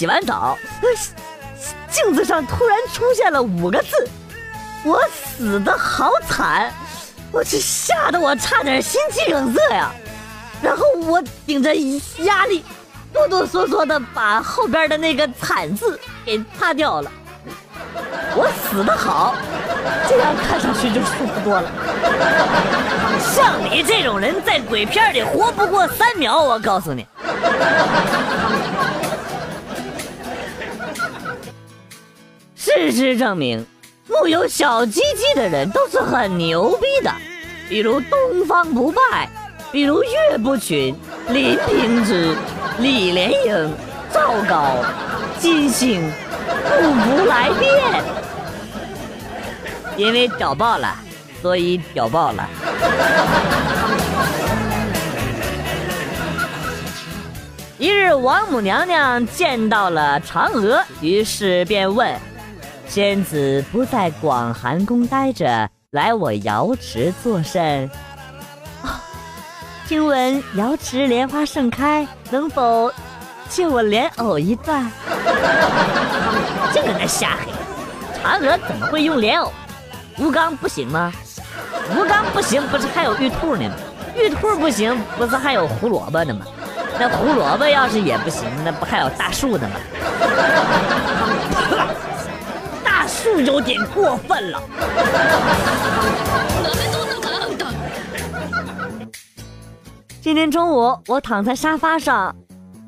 洗完澡，镜子上突然出现了五个字：“我死的好惨。”我这吓得我差点心肌梗塞呀！然后我顶着压力，哆哆嗦嗦的把后边的那个“惨”字给擦掉了。我死的好，这样看上去就舒服多了。像你这种人在鬼片里活不过三秒，我告诉你。事实证明，木有小鸡鸡的人都是很牛逼的，比如东方不败，比如岳不群、林平之、李莲英、赵高、金星。不服来电，因为屌爆了，所以屌爆了。一日，王母娘娘见到了嫦娥，于是便问：“仙子不在广寒宫待着，来我瑶池作甚？”，听闻瑶池莲花盛开，能否？借我莲藕一段，净搁那瞎黑。嫦娥怎么会用莲藕？吴刚不行吗？吴刚不行，不是还有玉兔呢吗？玉兔不行，不是还有胡萝卜呢吗？那胡萝卜要是也不行，那不还有大树呢吗？是有点过分了。今天中午，我躺在沙发上。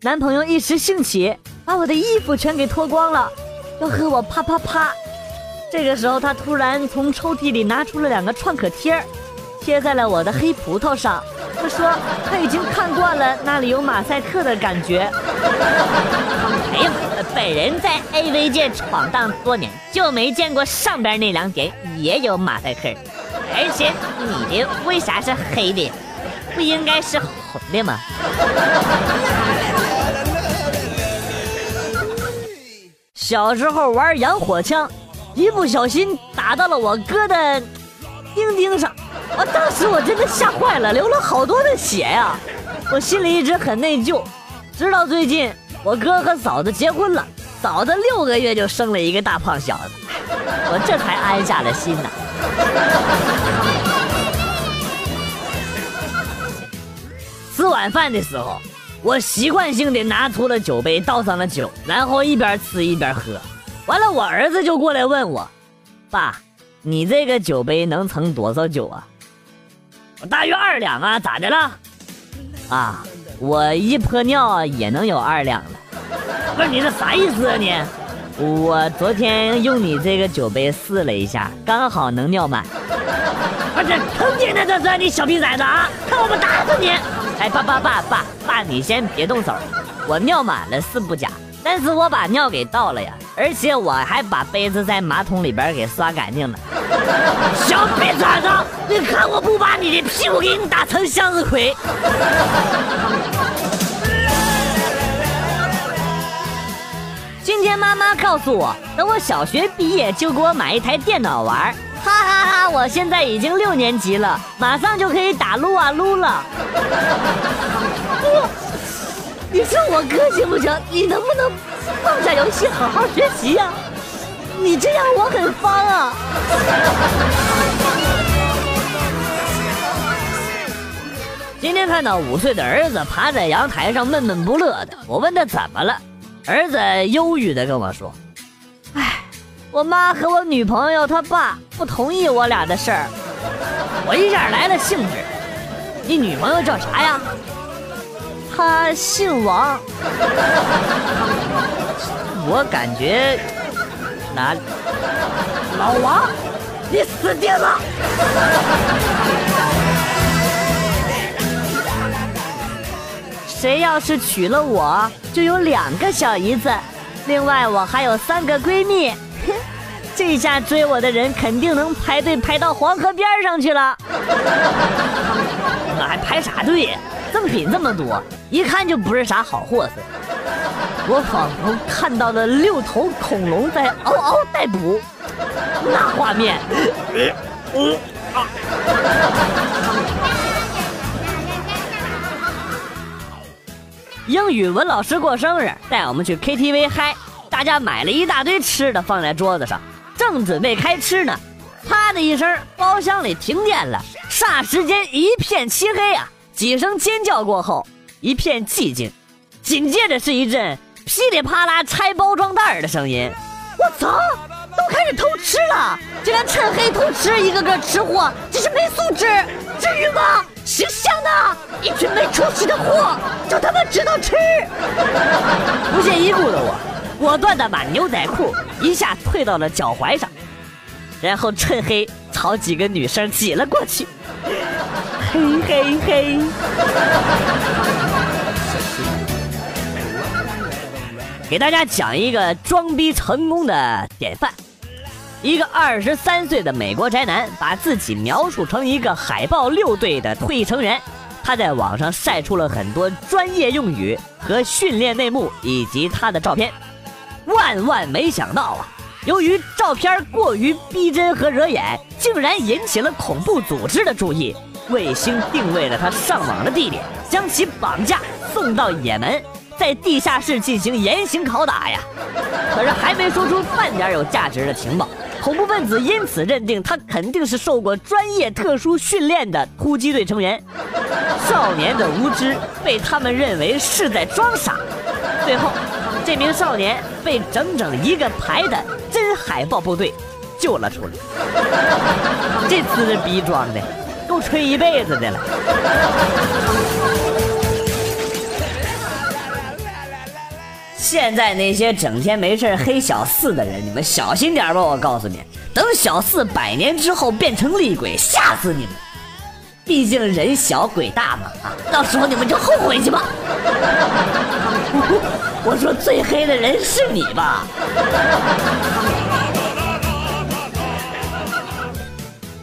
男朋友一时兴起，把我的衣服全给脱光了，要和我啪啪啪。这个时候，他突然从抽屉里拿出了两个创可贴贴在了我的黑葡萄上。他说他已经看惯了那里有马赛克的感觉。哎呀，本人在 AV 界闯荡多年，就没见过上边那两点也有马赛克。而且你的为啥是黑的？不应该是红的吗？小时候玩洋火枪，一不小心打到了我哥的钉钉上，我当时我真的吓坏了，流了好多的血呀！我心里一直很内疚，直到最近我哥和嫂子结婚了，嫂子六个月就生了一个大胖小子，我这才安下了心呐。吃晚饭的时候。我习惯性的拿出了酒杯，倒上了酒，然后一边吃一边喝。完了，我儿子就过来问我：“爸，你这个酒杯能盛多少酒啊？”大约二两啊，咋的了？啊，我一泼尿也能有二两了。不是你这啥意思啊你？我昨天用你这个酒杯试了一下，刚好能尿满。不是坑爹呢，这是你小逼崽子啊！看我不打死你！哎，爸爸爸爸爸，你先别动手，我尿满了是不假，但是我把尿给倒了呀，而且我还把杯子在马桶里边给刷干净了。小逼崽子，你看我不把你的屁股给你打成向日葵！今天妈妈告诉我，等我小学毕业就给我买一台电脑玩。哈哈哈！我现在已经六年级了，马上就可以打撸啊撸了。你说我哥行不行？你能不能放下游戏，好好学习呀？你这样我很慌啊。今天看到五岁的儿子趴在阳台上闷闷不乐的，我问他怎么了，儿子忧郁的跟我说。哎我妈和我女朋友她爸不同意我俩的事儿，我一下来了兴致。你女朋友叫啥呀？她姓王。我感觉哪老王，你死定了！谁要是娶了我，就有两个小姨子，另外我还有三个闺蜜。这下追我的人肯定能排队排到黄河边上去了。那还排啥队？赠品这么多，一看就不是啥好货色。我仿佛看到了六头恐龙在嗷嗷待哺，那画面。英语文老师过生日，带我们去 KTV 嗨，大家买了一大堆吃的放在桌子上，正准备开吃呢，啪的一声，包厢里停电了，霎时间一片漆黑啊！几声尖叫过后，一片寂静，紧接着是一阵噼里啪啦拆包装袋的声音。我操！都开始偷吃了，竟然趁黑偷吃，一个个吃货，这是没素质，至于吗？识相的一群没出息的货，就他妈知道吃！不屑一顾的我，果断的把牛仔裤一下退到了脚踝上，然后趁黑朝几个女生挤了过去，嘿嘿嘿。给大家讲一个装逼成功的典范。一个二十三岁的美国宅男，把自己描述成一个海豹六队的退役成员。他在网上晒出了很多专业用语和训练内幕，以及他的照片。万万没想到啊！由于照片过于逼真和惹眼，竟然引起了恐怖组织的注意。卫星定位了他上网的地点，将其绑架送到也门，在地下室进行严刑拷打呀！可是还没说出半点有价值的情报。恐怖分子因此认定他肯定是受过专业特殊训练的突击队成员。少年的无知被他们认为是在装傻。最后，这名少年被整整一个排的真海豹部队救了出来。这次逼装的，够吹一辈子的了。现在那些整天没事黑小四的人，你们小心点吧！我告诉你，等小四百年之后变成厉鬼，吓死你们！毕竟人小鬼大嘛，到时候你们就后悔去吧。我说最黑的人是你吧？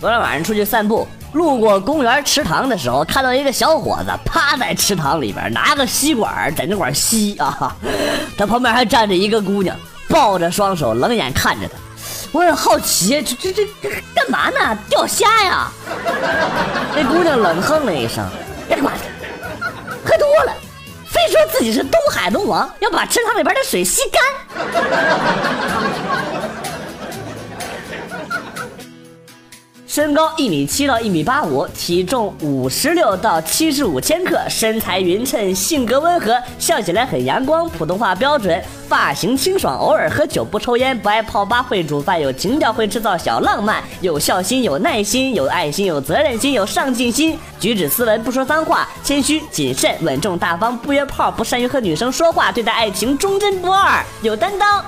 昨天晚上出去散步。路过公园池塘的时候，看到一个小伙子趴在池塘里边，拿个吸管在那块吸啊。他旁边还站着一个姑娘，抱着双手，冷眼看着他。我很好奇，这这这干嘛呢？钓虾呀？那姑娘冷哼了一声：“别管他，喝多了，非说自己是东海龙王，要把池塘里边的水吸干。”身高一米七到一米八五，体重五十六到七十五千克，身材匀称，性格温和，笑起来很阳光，普通话标准，发型清爽，偶尔喝酒不抽烟，不爱泡吧，会煮饭，有情调，会制造小浪漫，有孝心，有耐心，有爱心，有责任心，有上进心，举止斯文，不说脏话，谦虚谨慎，稳重大方，不约炮，不善于和女生说话，对待爱情忠贞不二，有担当。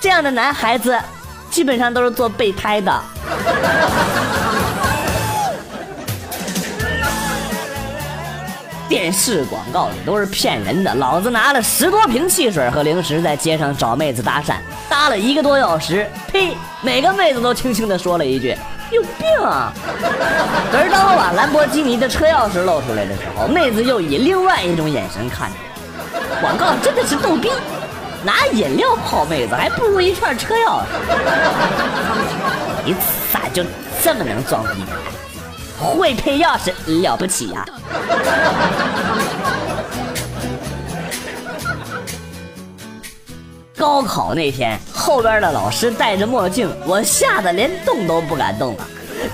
这样的男孩子，基本上都是做备胎的。电视广告里都是骗人的。老子拿了十多瓶汽水和零食在街上找妹子搭讪，搭了一个多小时，呸！每个妹子都轻轻的说了一句：“有病啊！”可是当我把兰博基尼的车钥匙露出来的时候，妹子又以另外一种眼神看着我。广告真的是逗逼，拿饮料泡妹子还不如一串车钥匙。你咋就这么能装逼？会配钥匙了不起呀！高考那天，后边的老师戴着墨镜，我吓得连动都不敢动了。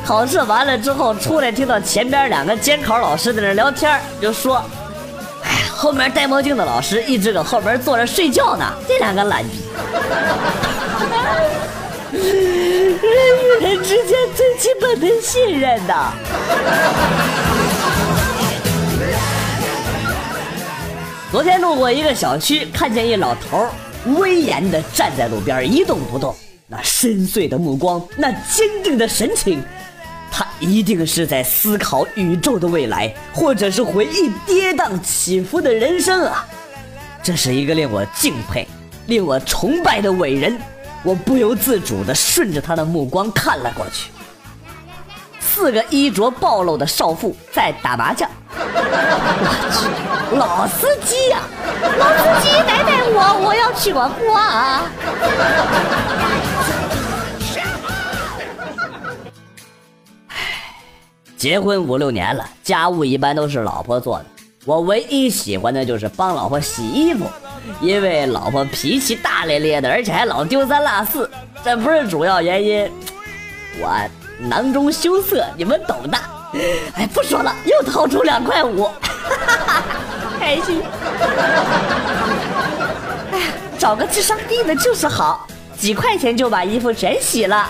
考试完了之后出来，听到前边两个监考老师在那聊天，就说：“，后面戴墨镜的老师一直搁后边坐着睡觉呢，这两个懒逼。”人与人之间最基本的信任呐。昨天路过一个小区，看见一老头威严的站在路边一动不动，那深邃的目光，那坚定的神情，他一定是在思考宇宙的未来，或者是回忆跌宕起伏的人生啊！这是一个令我敬佩、令我崇拜的伟人。我不由自主地顺着他的目光看了过去，四个衣着暴露的少妇在打麻将。我去，老司机呀！老司机，带带我，我要去个花。唉，结婚五六年了，家务一般都是老婆做的。我唯一喜欢的就是帮老婆洗衣服，因为老婆脾气大咧咧的，而且还老丢三落四，这不是主要原因。我囊中羞涩，你们懂的。哎，不说了，又掏出两块五，开心。哎呀，找个智商低的就是好，几块钱就把衣服全洗了。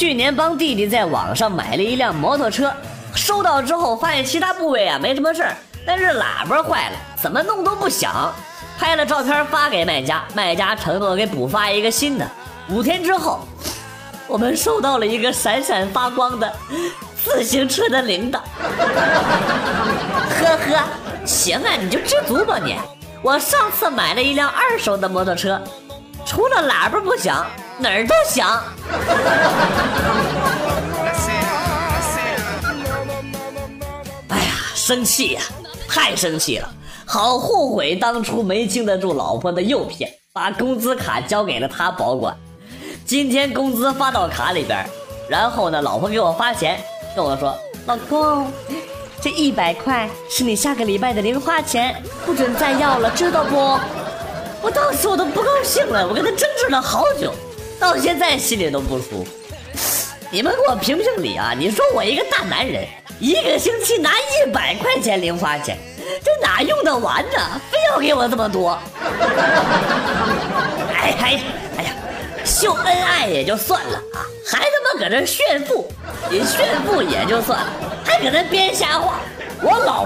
去年帮弟弟在网上买了一辆摩托车，收到之后发现其他部位啊没什么事儿，但是喇叭坏了，怎么弄都不响。拍了照片发给卖家，卖家承诺给补发一个新的。五天之后，我们收到了一个闪闪发光的自行车的铃铛。呵呵，行啊，你就知足吧你。我上次买了一辆二手的摩托车，除了喇叭不响。哪儿都想。哎呀，生气呀，太生气了！好后悔当初没经得住老婆的诱骗，把工资卡交给了她保管。今天工资发到卡里边，然后呢，老婆给我发钱，跟我说：“老公，这一百块是你下个礼拜的零花钱，不准再要了，知道不？”我当时我都不高兴了，我跟他争执了好久。到现在心里都不舒服，你们给我评评理啊！你说我一个大男人，一个星期拿一百块钱零花钱，这哪用得完呢？非要给我这么多！哎哎哎呀，秀恩爱也就算了啊，还他妈搁这炫富！你炫富也就算了，还搁那编瞎话。我老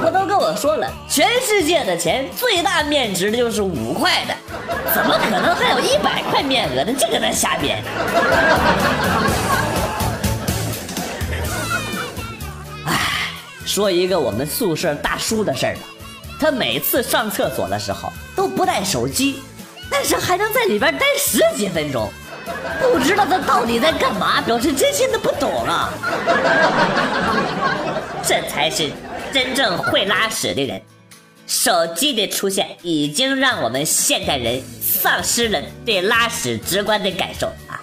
说了，全世界的钱最大面值的就是五块的，怎么可能还有一百块面额的？这个在瞎编。哎，说一个我们宿舍大叔的事儿吧，他每次上厕所的时候都不带手机，但是还能在里边待十几分钟，不知道他到底在干嘛，表示真心的不懂啊。这才是。真正会拉屎的人，手机的出现已经让我们现代人丧失了对拉屎直观的感受啊！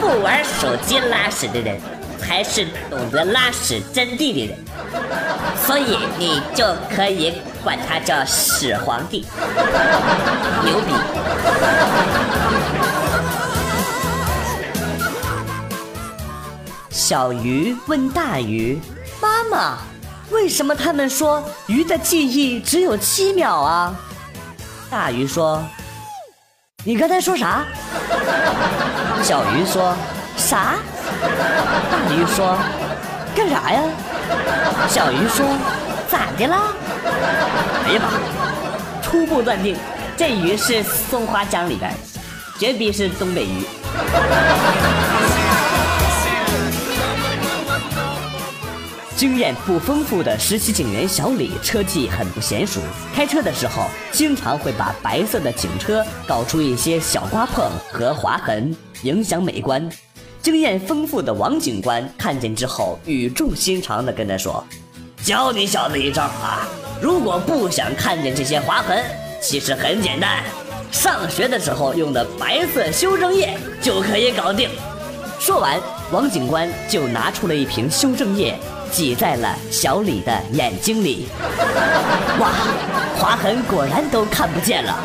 不玩手机拉屎的人，才是懂得拉屎真谛的人，所以你就可以管他叫屎皇帝，牛逼！小鱼问大鱼：“妈妈。”为什么他们说鱼的记忆只有七秒啊？大鱼说：“你刚才说啥？” 小鱼说：“啥？”大鱼说：“干啥呀？”小鱼说：“咋的啦？”哎呀妈！初步断定，这鱼是松花江里边，绝逼是东北鱼。经验不丰富的实习警员小李车技很不娴熟，开车的时候经常会把白色的警车搞出一些小刮碰和划痕，影响美观。经验丰富的王警官看见之后，语重心长地跟他说：“教你小子一招啊！如果不想看见这些划痕，其实很简单，上学的时候用的白色修正液就可以搞定。”说完，王警官就拿出了一瓶修正液。挤在了小李的眼睛里，哇，划痕果然都看不见了，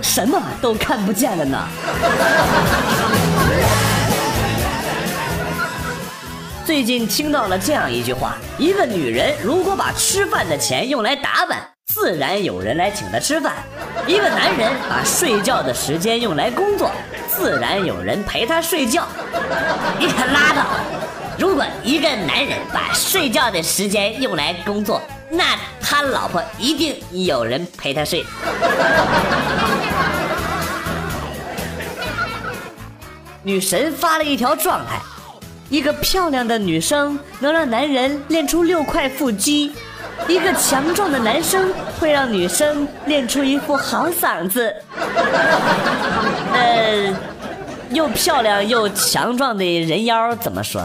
什么都看不见了呢。最近听到了这样一句话：一个女人如果把吃饭的钱用来打扮，自然有人来请她吃饭；一个男人把睡觉的时间用来工作，自然有人陪他睡觉。你可拉倒！如果一个男人把睡觉的时间用来工作，那他老婆一定有人陪他睡。女神发了一条状态：一个漂亮的女生能让男人练出六块腹肌，一个强壮的男生会让女生练出一副好嗓子。呃，又漂亮又强壮的人妖怎么说？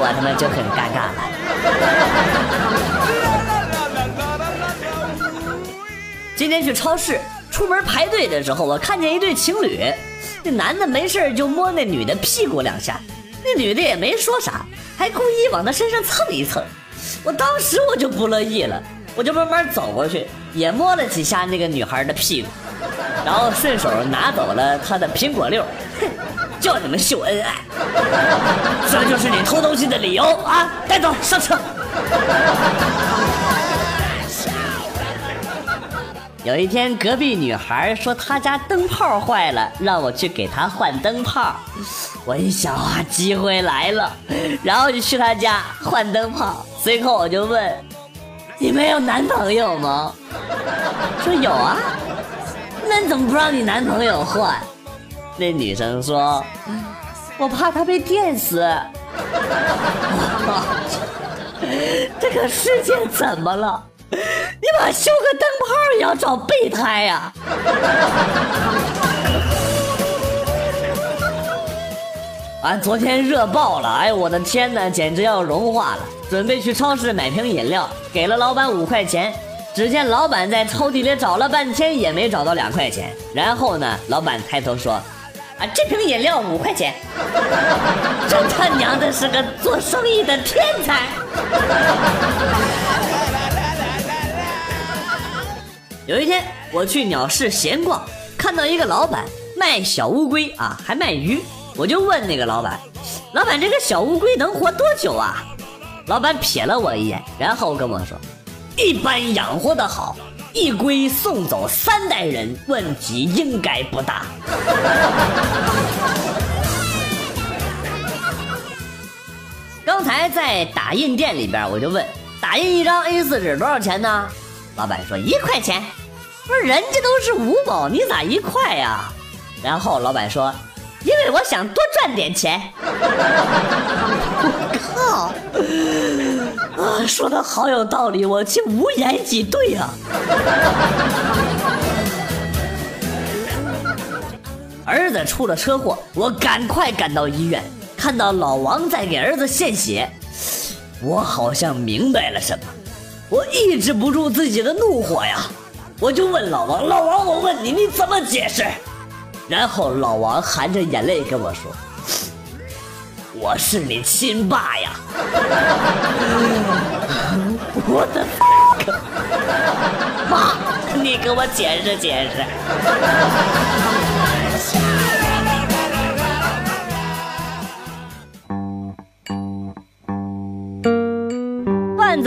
我他妈就很尴尬了。今天去超市，出门排队的时候，我看见一对情侣，那男的没事就摸那女的屁股两下，那女的也没说啥，还故意往他身上蹭一蹭。我当时我就不乐意了，我就慢慢走过去，也摸了几下那个女孩的屁股，然后顺手拿走了她的苹果六。哼，叫你们秀恩爱，这就是你偷东西的理由啊！带走，上车。有一天，隔壁女孩说她家灯泡坏了，让我去给她换灯泡。我一想啊，机会来了，然后就去她家换灯泡。随后我就问：“你没有男朋友吗？”说有啊。那你怎么不让你男朋友换？那女生说：“我怕他被电死。”这个世界怎么了？你把修个灯泡也要找备胎呀！俺昨天热爆了，哎呦我的天哪，简直要融化了！准备去超市买瓶饮料，给了老板五块钱。只见老板在抽屉里找了半天，也没找到两块钱。然后呢，老板抬头说：“啊，这瓶饮料五块钱。”这他娘的是个做生意的天才！有一天，我去鸟市闲逛，看到一个老板卖小乌龟啊，还卖鱼。我就问那个老板：“老板，这个小乌龟能活多久啊？”老板瞥了我一眼，然后跟我说：“一般养活的好，一龟送走三代人，问题应该不大。”刚才在打印店里边，我就问：“打印一张 A4 纸多少钱呢？”老板说：“一块钱。”不是人家都是五毛，你咋一块呀？然后老板说：“因为我想多赚点钱。”我靠！啊，说的好有道理，我竟无言以对啊！儿子出了车祸，我赶快赶到医院，看到老王在给儿子献血，我好像明白了什么，我抑制不住自己的怒火呀！我就问老王，老王，我问你，你怎么解释？然后老王含着眼泪跟我说：“我是你亲爸呀！” 我的妈，你给我解释解释。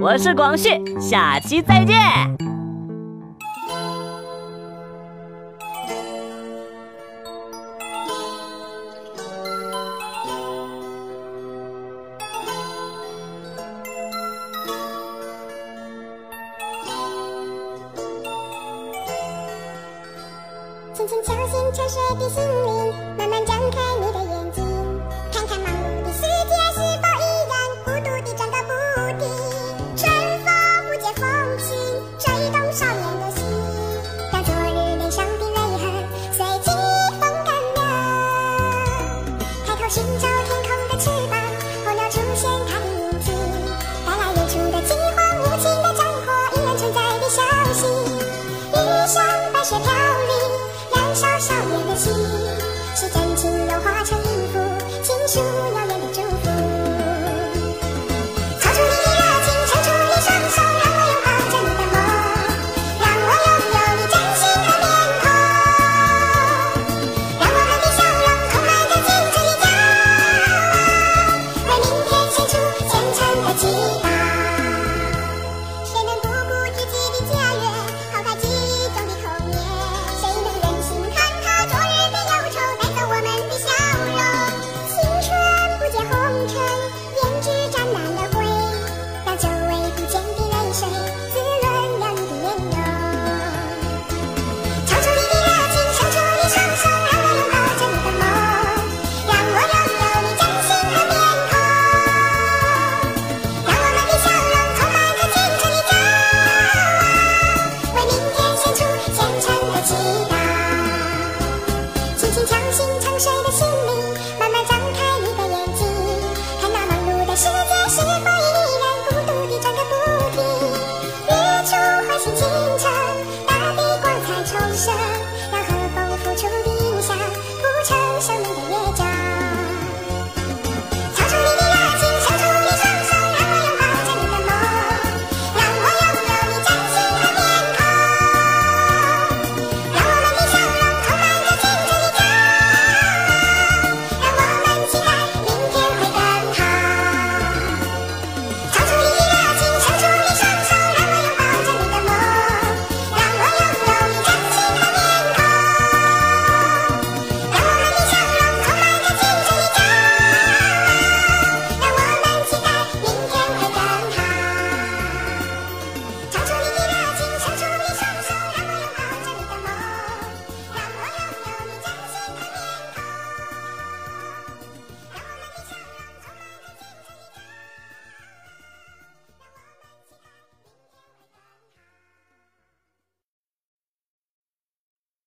我是广旭，下期再见。轻轻敲醒沉睡的心灵，慢慢张开。